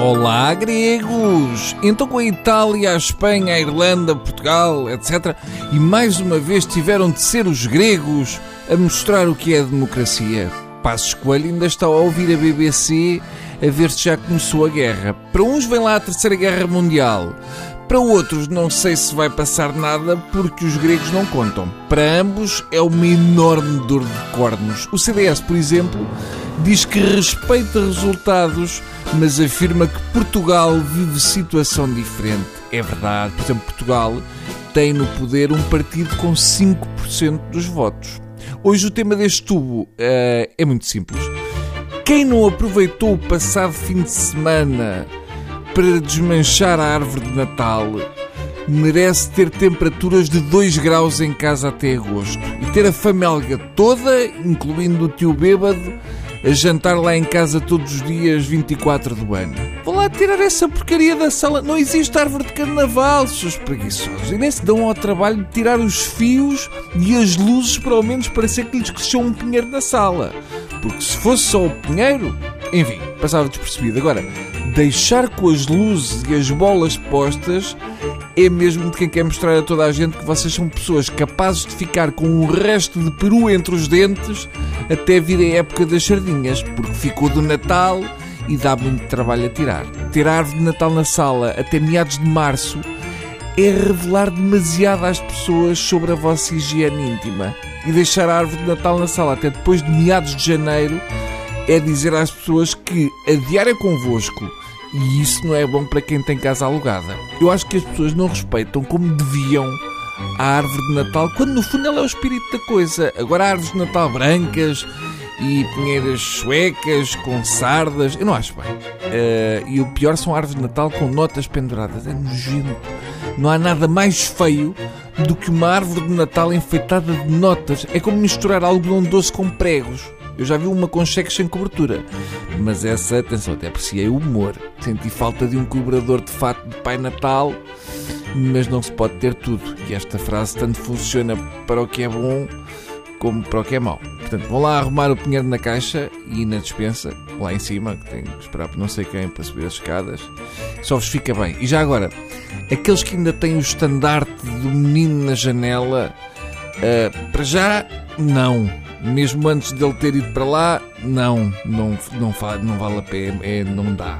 Olá, gregos! Então, com a Itália, a Espanha, a Irlanda, Portugal, etc., e mais uma vez tiveram de ser os gregos a mostrar o que é a democracia. Passos Coelho ainda está a ouvir a BBC a ver se já começou a guerra. Para uns vem lá a Terceira Guerra Mundial. Para outros, não sei se vai passar nada porque os gregos não contam. Para ambos, é uma enorme dor de cornos. O CDS, por exemplo, diz que respeita resultados, mas afirma que Portugal vive situação diferente. É verdade, por exemplo, Portugal tem no poder um partido com 5% dos votos. Hoje o tema deste tubo uh, é muito simples. Quem não aproveitou o passado fim de semana para desmanchar a árvore de Natal merece ter temperaturas de 2 graus em casa até agosto e ter a família toda, incluindo o tio bêbado, a jantar lá em casa todos os dias 24 do ano. Tirar essa porcaria da sala. Não existe árvore de carnaval, seus preguiçosos. E nem se dão ao trabalho de tirar os fios e as luzes para ao menos parecer que lhes cresceu um pinheiro na sala. Porque se fosse só o pinheiro, enfim, passava despercebido. Agora, deixar com as luzes e as bolas postas é mesmo de quem quer mostrar a toda a gente que vocês são pessoas capazes de ficar com um resto de peru entre os dentes até vir a época das sardinhas, porque ficou do Natal e dá muito trabalho a tirar. Ter a árvore de Natal na sala até meados de março é revelar demasiado às pessoas sobre a vossa higiene íntima. E deixar a árvore de Natal na sala até depois de meados de janeiro é dizer às pessoas que adiar é convosco e isso não é bom para quem tem casa alugada. Eu acho que as pessoas não respeitam como deviam a árvore de Natal, quando no fundo ela é o espírito da coisa. Agora árvores de Natal brancas e pinheiras suecas com sardas, eu não acho bem. Uh, e o pior são árvores de Natal com notas penduradas. É nojento. Não há nada mais feio do que uma árvore de Natal enfeitada de notas. É como misturar algodão doce com pregos. Eu já vi uma com cheques sem cobertura. Mas essa, atenção, até apreciei o humor. Senti falta de um cobrador de fato de Pai Natal, mas não se pode ter tudo. E esta frase tanto funciona para o que é bom como para o que é mau. Portanto, vão lá arrumar o pinheiro na caixa e na despensa, lá em cima, que tenho que esperar por não sei quem para subir as escadas. Só vos fica bem. E já agora, aqueles que ainda têm o estandarte do menino na janela, uh, para já, não mesmo antes dele ter ido para lá, não, não, não, não vale a pena, é, não dá.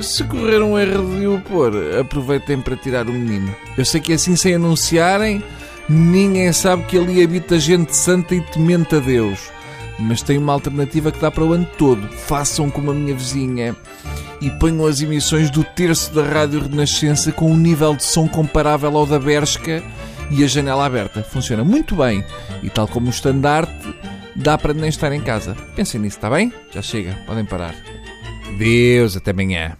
Se correr um erro de o pôr, aproveitem para tirar o menino. Eu sei que assim, sem anunciarem, ninguém sabe que ali habita gente santa e temente a Deus. Mas tem uma alternativa que dá para o ano todo. Façam como a minha vizinha e ponham as emissões do terço da Rádio Renascença com um nível de som comparável ao da Bershka e a janela aberta. Funciona muito bem e, tal como o estandarte, dá para nem estar em casa. Pensem nisso, está bem? Já chega, podem parar. Deus, até amanhã.